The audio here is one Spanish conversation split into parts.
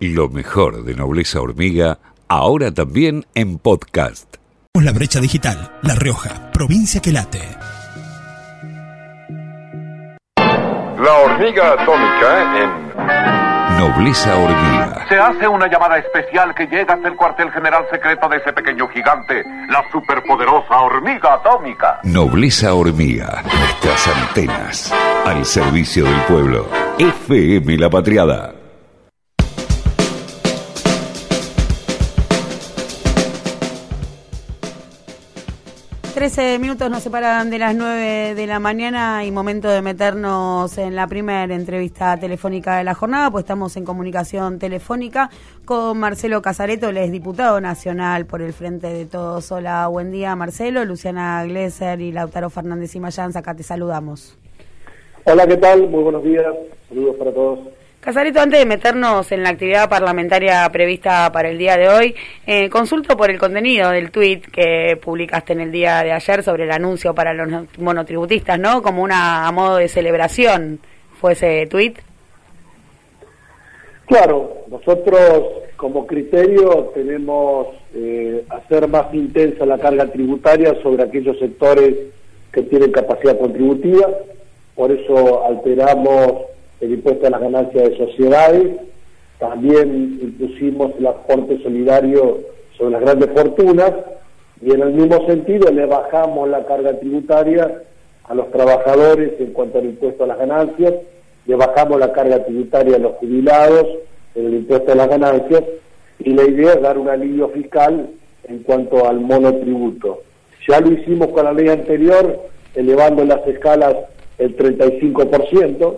Lo mejor de Nobleza Hormiga, ahora también en podcast. La brecha digital, La Rioja, provincia que late. La hormiga atómica en Nobleza Hormiga. Se hace una llamada especial que llega hasta el cuartel general secreto de ese pequeño gigante, la superpoderosa hormiga atómica. Nobleza Hormiga. Nuestras antenas. Al servicio del pueblo. FM La Patriada. 13 minutos nos separan de las 9 de la mañana y momento de meternos en la primera entrevista telefónica de la jornada, pues estamos en comunicación telefónica con Marcelo Casareto, él es diputado nacional por el Frente de Todos. Hola, buen día Marcelo, Luciana Glesser y Lautaro Fernández y Mayans, acá te saludamos. Hola, ¿qué tal? Muy buenos días, saludos para todos. Casarito, antes de meternos en la actividad parlamentaria prevista para el día de hoy, eh, consulto por el contenido del tuit que publicaste en el día de ayer sobre el anuncio para los monotributistas, ¿no? Como una a modo de celebración, ¿fue ese tuit? Claro, nosotros como criterio tenemos eh, hacer más intensa la carga tributaria sobre aquellos sectores que tienen capacidad contributiva, por eso alteramos el impuesto a las ganancias de sociedades, también impusimos el aporte solidario sobre las grandes fortunas. Y en el mismo sentido le bajamos la carga tributaria a los trabajadores en cuanto al impuesto a las ganancias, le bajamos la carga tributaria a los jubilados en el impuesto a las ganancias. Y la idea es dar un alivio fiscal en cuanto al monotributo. Ya lo hicimos con la ley anterior, elevando las escalas el 35%,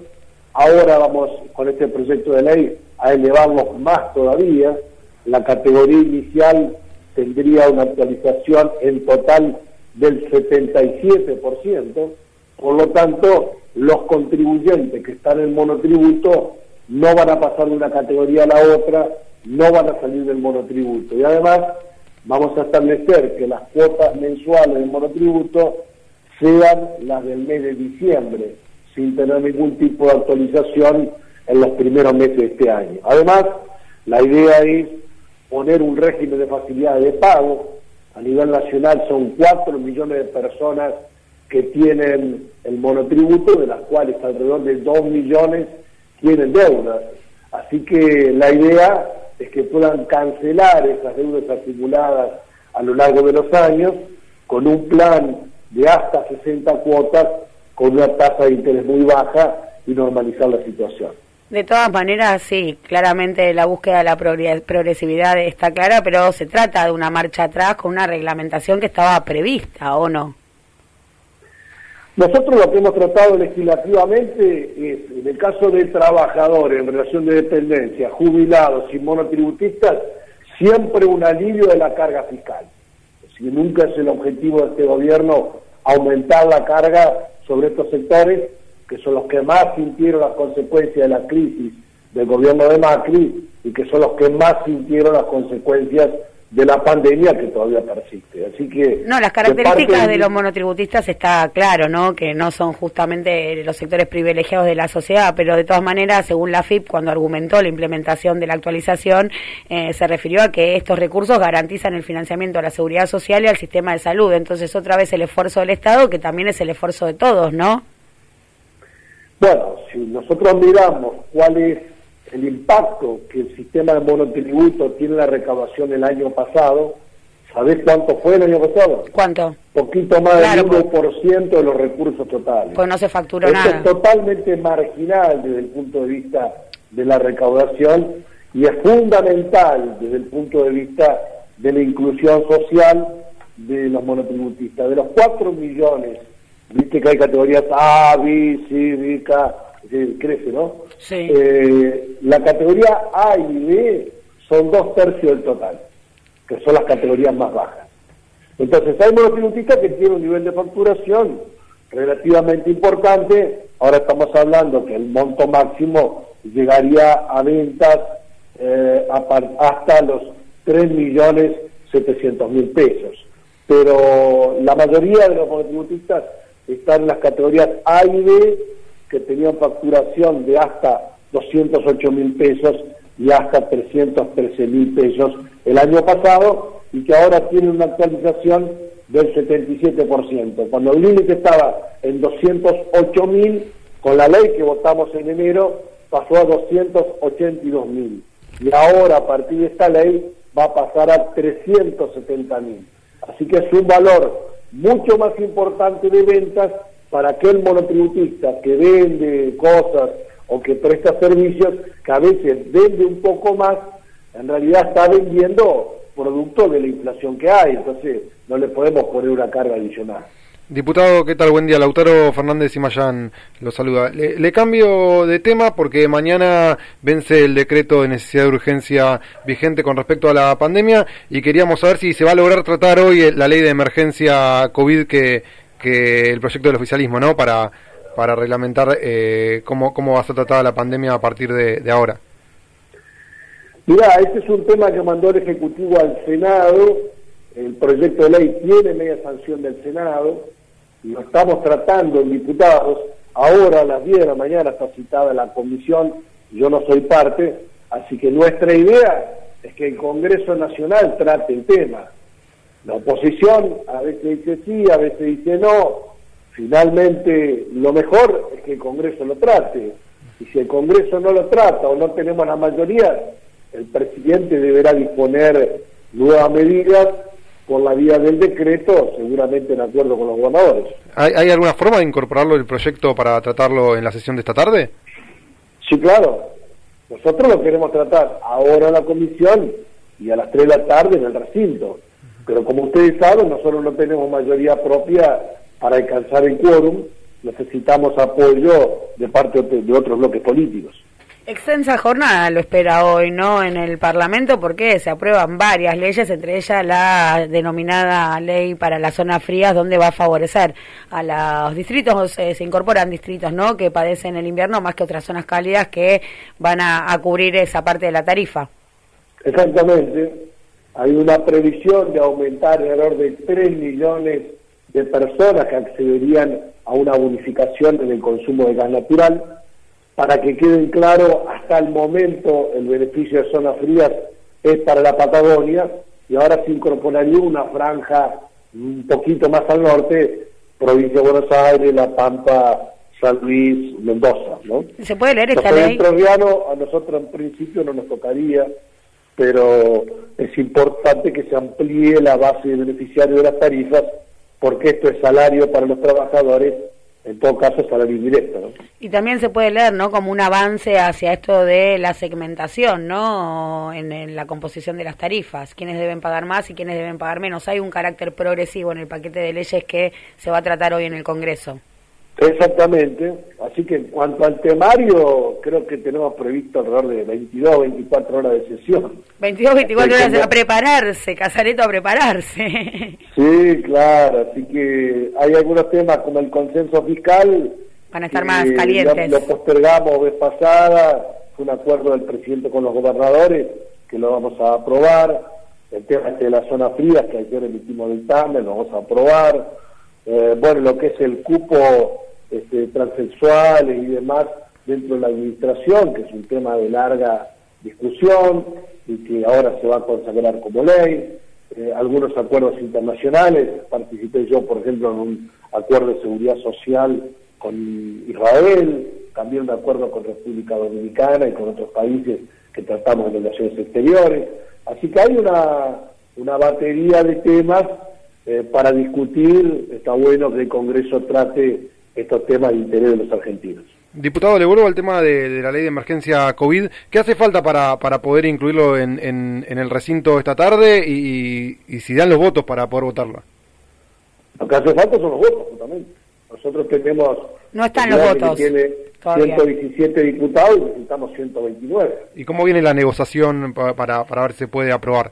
Ahora vamos con este proyecto de ley a elevarlos más todavía. La categoría inicial tendría una actualización en total del 77%. Por lo tanto, los contribuyentes que están en monotributo no van a pasar de una categoría a la otra, no van a salir del monotributo. Y además, vamos a establecer que las cuotas mensuales del monotributo sean las del mes de diciembre sin tener ningún tipo de actualización en los primeros meses de este año. Además, la idea es poner un régimen de facilidades de pago. A nivel nacional son 4 millones de personas que tienen el monotributo, de las cuales alrededor de 2 millones tienen deudas. Así que la idea es que puedan cancelar esas deudas acumuladas a lo largo de los años con un plan de hasta 60 cuotas con una tasa de interés muy baja y normalizar la situación. De todas maneras, sí, claramente la búsqueda de la progresividad está clara, pero se trata de una marcha atrás con una reglamentación que estaba prevista, ¿o no? Nosotros lo que hemos tratado legislativamente es, en el caso de trabajadores en relación de dependencia, jubilados y monotributistas, siempre un alivio de la carga fiscal. Si nunca es el objetivo de este gobierno aumentar la carga sobre estos sectores, que son los que más sintieron las consecuencias de la crisis del gobierno de Macri y que son los que más sintieron las consecuencias de la pandemia que todavía persiste. Así que no, las características de, los monotributistas está claro, ¿no? Que no son justamente los sectores privilegiados de la sociedad, pero de todas maneras, según la FIP, cuando argumentó la implementación de la actualización, eh, se refirió a que estos recursos garantizan el financiamiento a la seguridad social y al sistema de salud. Entonces, otra vez el esfuerzo del Estado, que también es el esfuerzo de todos, ¿no? Bueno, si nosotros miramos cuál es el impacto que el sistema de monotributo tiene en la recaudación el año pasado, ¿sabés cuánto fue el año pasado? ¿Cuánto? Poquito más del 1% pues- de los recursos totales. Pues no se facturó nada. es totalmente marginal desde el punto de vista de la recaudación y es fundamental desde el punto de vista de la inclusión social de los monotributistas. De los 4 millones, viste que hay categorías A, B, C, B, K, crece, ¿no? Sí. Eh, la categoría A y B son dos tercios del total, que son las categorías más bajas. Entonces hay monotributistas que tienen un nivel de facturación relativamente importante. Ahora estamos hablando que el monto máximo llegaría a ventas eh, hasta los 3 millones 700 mil pesos. Pero la mayoría de los monotributistas están en las categorías A y B que tenían facturación de hasta 208 mil pesos y hasta 313 mil pesos el año pasado y que ahora tiene una actualización del 77%. Cuando el límite estaba en 208 mil, con la ley que votamos en enero pasó a 282 mil. Y ahora a partir de esta ley va a pasar a 370 mil. Así que es un valor mucho más importante de ventas para aquel monotributista que vende cosas o que presta servicios, que a veces vende un poco más, en realidad está vendiendo producto de la inflación que hay, entonces no le podemos poner una carga adicional. Diputado, ¿qué tal? Buen día. Lautaro Fernández y Mayán lo saluda. Le, cambio de tema porque mañana vence el decreto de necesidad de urgencia vigente con respecto a la pandemia y queríamos saber si se va a lograr tratar hoy la ley de emergencia COVID que, que el proyecto del oficialismo, ¿no? Para, para reglamentar eh, cómo, cómo va a ser tratada la pandemia a partir de, ahora. Mira, este es un tema que mandó el Ejecutivo al Senado. El proyecto de ley tiene media sanción del Senado lo estamos tratando en diputados, ahora a las 10 de la mañana está citada la comisión, yo no soy parte, así que nuestra idea es que el Congreso Nacional trate el tema. La oposición a veces dice sí, a veces dice no, finalmente lo mejor es que el Congreso lo trate, y si el Congreso no lo trata o no tenemos la mayoría, el presidente deberá disponer nuevas medidas por la vía del decreto, seguramente en acuerdo con los gobernadores. ¿Hay, alguna forma de incorporarlo el proyecto para tratarlo en la sesión de esta tarde? Sí, claro. Nosotros lo queremos tratar ahora en la comisión y a las 3 de la tarde en el recinto. Pero como ustedes saben, nosotros no tenemos mayoría propia para alcanzar el quórum, necesitamos apoyo de parte de otros bloques políticos. Extensa jornada lo espera hoy, ¿no? En el Parlamento porque se aprueban varias leyes, entre ellas la denominada ley para las zonas frías, donde va a favorecer a los distritos, se incorporan distritos, ¿no? Que padecen el invierno más que otras zonas cálidas que van a, cubrir esa parte de la tarifa. Exactamente. Hay una previsión de aumentar alrededor de 3 millones de personas que accederían a una bonificación en el consumo de gas natural para que queden claro, hasta el momento el beneficio de zonas frías es para la Patagonia y ahora se incorporaría una franja un poquito más al norte, provincia de Buenos Aires, La Pampa, San Luis, Mendoza. ¿no? ¿Se puede leer esta ley? a nosotros en principio no nos tocaría, pero es importante que se amplíe la base de beneficiarios de las tarifas porque esto es salario para los trabajadores en todo caso salario indirecto. ¿no? Y también se puede leer, ¿no? Como un avance hacia esto de la segmentación, ¿no? En, la composición de las tarifas, quiénes deben pagar más y quiénes deben pagar menos. Hay un carácter progresivo en el paquete de leyes que se va a tratar hoy en el Congreso. Exactamente, así que en cuanto al temario, creo que tenemos previsto alrededor de 22, 24 horas de sesión. 22, 24 horas a prepararse, Casareto a prepararse. Sí, claro, así que hay algunos temas como el consenso fiscal. Van a estar más calientes. Lo, postergamos vez pasada, fue un acuerdo del presidente con los gobernadores que lo vamos a aprobar. El tema este de la zona fría, que ayer emitimos dictamen, lo vamos a aprobar. Eh, bueno, lo que es el cupo este, transexuales y demás dentro de la administración, que es un tema de larga discusión y que ahora se va a consagrar como ley. Eh, algunos acuerdos internacionales, participé yo, por ejemplo, en un acuerdo de seguridad social con Israel, también un acuerdo con República Dominicana y con otros países que tratamos de relaciones exteriores. Así que hay una, una batería de temas eh, para discutir. Está bueno que el Congreso trate estos temas de interés de los argentinos. Diputado, le vuelvo al tema de, la ley de emergencia COVID. ¿Qué hace falta para, para poder incluirlo en, en, el recinto esta tarde y, si dan los votos para poder votarlo? Lo que hace falta son los votos, justamente. Nosotros tenemos... No están los votos. tiene 117 diputados y necesitamos 129. ¿Y cómo viene la negociación para, para ver si se puede aprobar?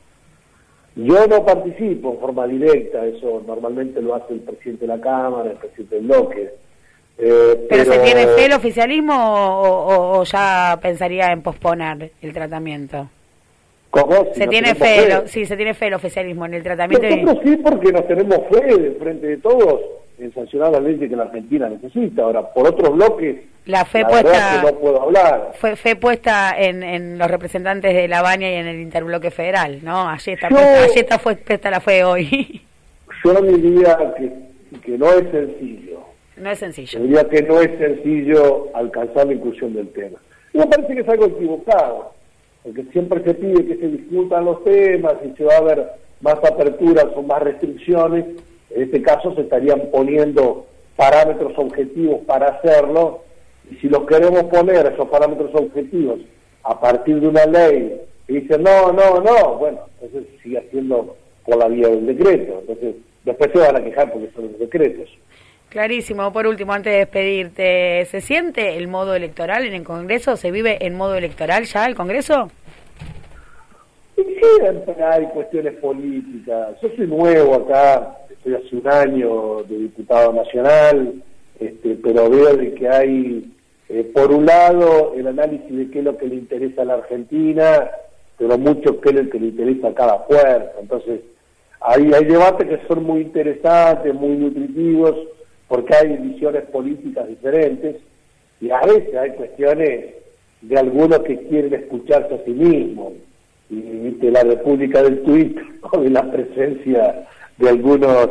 Yo no participo en forma directa, eso normalmente lo hace el presidente de la Cámara, el presidente del bloque eh, pero, se tiene fe el oficialismo o, ya pensaría en posponer el tratamiento? ¿Cómo? se tiene fe, sí, se tiene fe el oficialismo en el tratamiento. Nosotros sí, porque nos tenemos fe de frente de todos en sancionar las leyes que la Argentina necesita. Ahora, por otros bloques, la fe puesta no puedo hablar. Fue fe puesta en, en los representantes de la Baña y en el interbloque federal, ¿no? Allí está, allí está fue, puesta la fe hoy. Yo diría que, que no es sencillo. No es sencillo. Diría que no es sencillo alcanzar la inclusión del tema. Y me parece que es algo equivocado, porque siempre se pide que se discutan los temas y se va a ver más aperturas o más restricciones. En este caso se estarían poniendo parámetros objetivos para hacerlo, y si los queremos poner, esos parámetros objetivos, a partir de una ley, y dicen no, no, no, bueno, entonces sigue haciendo por la vía del decreto. Entonces, después se van a quejar porque son los decretos. Clarísimo. Por último, antes de despedirte, ¿se siente el modo electoral en el Congreso? ¿Se vive en modo electoral ya el Congreso? Siempre hay cuestiones políticas. Yo soy nuevo acá, estoy hace un año de diputado nacional, este, pero veo de que hay, eh, por un lado, el análisis de qué es lo que le interesa a la Argentina, pero mucho qué es lo que le interesa a cada fuerza. Entonces, hay, hay debates que son muy interesantes, muy nutritivos, porque hay visiones políticas diferentes y a veces hay cuestiones de algunos que quieren escucharse a sí mismos y de la República del Twitter o de la presencia de algunos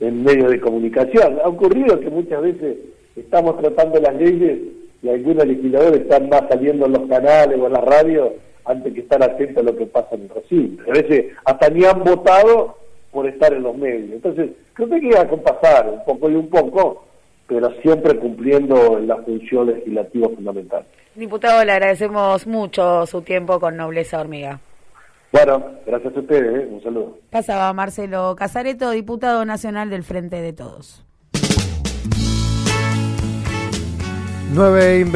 en medios de comunicación. Ha ocurrido que muchas veces estamos tratando las leyes y algunos legisladores están más saliendo en los canales o en la radio antes que estar atentos a lo que pasa en el recinto. A veces hasta ni han votado por estar en los medios. Entonces, creo que hay que acompasar un poco y un poco, pero siempre cumpliendo la función legislativa fundamental. Diputado, le agradecemos mucho su tiempo con Nobleza Hormiga. Bueno, gracias a ustedes, ¿eh? un saludo. Pasaba Marcelo Casareto, diputado nacional del Frente de Todos. 9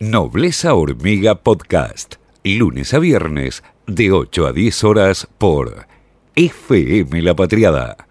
Nobleza Hormiga Podcast, lunes a viernes, de 8 a 10 horas por FM La Patriada